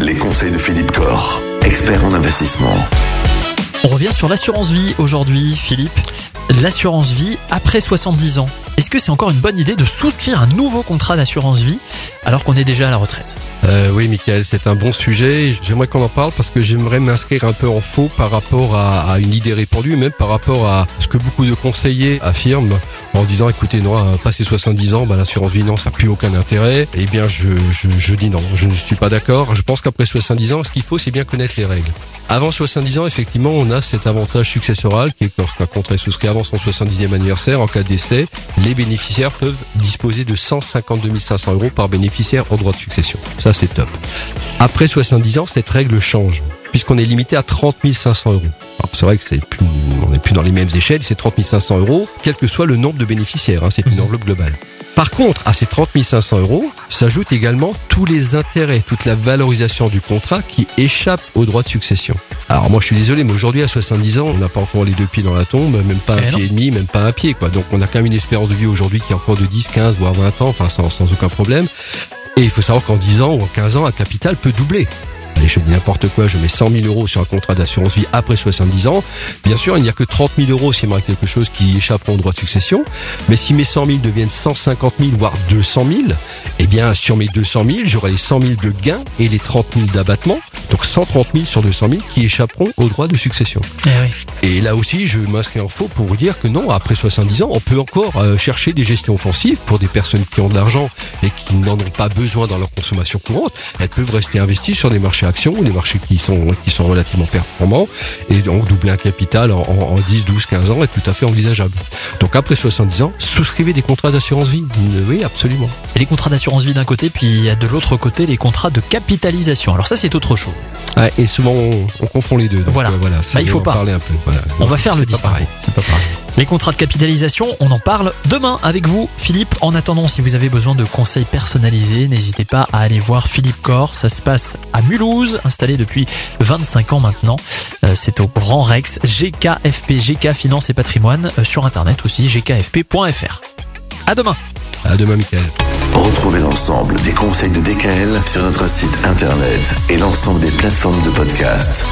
Les conseils de Philippe Corr, expert en investissement. On revient sur l'assurance vie aujourd'hui, Philippe. L'assurance vie après 70 ans. Est-ce que c'est encore une bonne idée de souscrire un nouveau contrat d'assurance vie alors qu'on est déjà à la retraite? Euh, oui, Michael, c'est un bon sujet. J'aimerais qu'on en parle parce que j'aimerais m'inscrire un peu en faux par rapport à, une idée répandue, même par rapport à ce que beaucoup de conseillers affirment en disant, écoutez, non, à passer 70 ans, bah, l'assurance vie, non, ça n'a plus aucun intérêt. Eh bien, je, dis non, je ne suis pas d'accord. Je pense qu'après 70 ans, ce qu'il faut, c'est bien connaître les règles. Avant 70 ans, effectivement, on a cet avantage successoral qui est que lorsqu'un contrat est souscrit avant son 70e anniversaire, en cas de décès, les bénéficiaires peuvent disposer de 152 500 euros par bénéficiaire en droit de succession. C'est top. Après 70 ans, cette règle change, puisqu'on est limité à 30 500 euros. Alors, c'est vrai que c'est plus, on n'est plus dans les mêmes échelles, c'est 30 500 euros, quel que soit le nombre de bénéficiaires, hein, c'est une enveloppe globale. Par contre, à ces 30 500 euros s'ajoutent également tous les intérêts, toute la valorisation du contrat qui échappe au droit de succession. Alors moi je suis désolé, mais aujourd'hui à 70 ans, on n'a pas encore les deux pieds dans la tombe, même pas un Eh non. pied et demi, même pas un pied. quoi. Donc on a quand même une espérance de vie aujourd'hui qui est encore de 10, 15, voire 20 ans, enfin sans, sans aucun problème. Et il faut savoir qu'en 10 ans ou en 15 ans, un capital peut doubler. Allez, je dis n'importe quoi, je mets 100 000 euros sur un contrat d'assurance vie après 70 ans. Bien sûr, il n'y a que 30 000 euros s'il m'arrive quelque chose qui échapperont au droit de succession. Mais si mes 100 000 deviennent 150 000, voire 200 000, eh bien, sur mes 200 000, j'aurai les 100 000 de gains et les 30 000 d'abattement. Donc 130 000 sur 200 000 qui échapperont au droit de succession. Eh oui. Et là aussi, je m'inscris en faux pour vous dire que non, après 70 ans, on peut encore euh, chercher des gestions offensives pour des personnes qui ont de l'argent et qui n'en ont pas besoin dans leur consommation courante. Elles peuvent rester investies sur des marchés actions ou des marchés qui sont, qui sont relativement performants et donc doubler un capital en, en, en 10, 12, 15 ans est tout à fait envisageable. Donc après 70 ans, souscrivez des contrats d'assurance vie. Oui, absolument. Et les contrats d'assurance vie d'un côté, puis de l'autre côté les contrats de capitalisation. Alors ça c'est autre chose. Et souvent, on, on confond les deux. Donc, Voilà. euh, voilà Bah, il faut pas. Parler un peu. Voilà. On va faire le distinguo. pareil. C'est pas pareil. Les contrats de capitalisation, on en parle demain avec vous, Philippe. En attendant, si vous avez besoin de conseils personnalisés, n'hésitez pas à aller voir Philippe Corr. Ça se passe à Mulhouse, installé depuis 25 ans maintenant. Euh, C'est au Grand Rex, GKFP, GK Finance et Patrimoine, euh, sur Internet aussi, gkfp.fr. À demain À demain, Michael. Retrouvez l'ensemble des conseils de DKL sur notre site internet et l'ensemble des plateformes de podcast.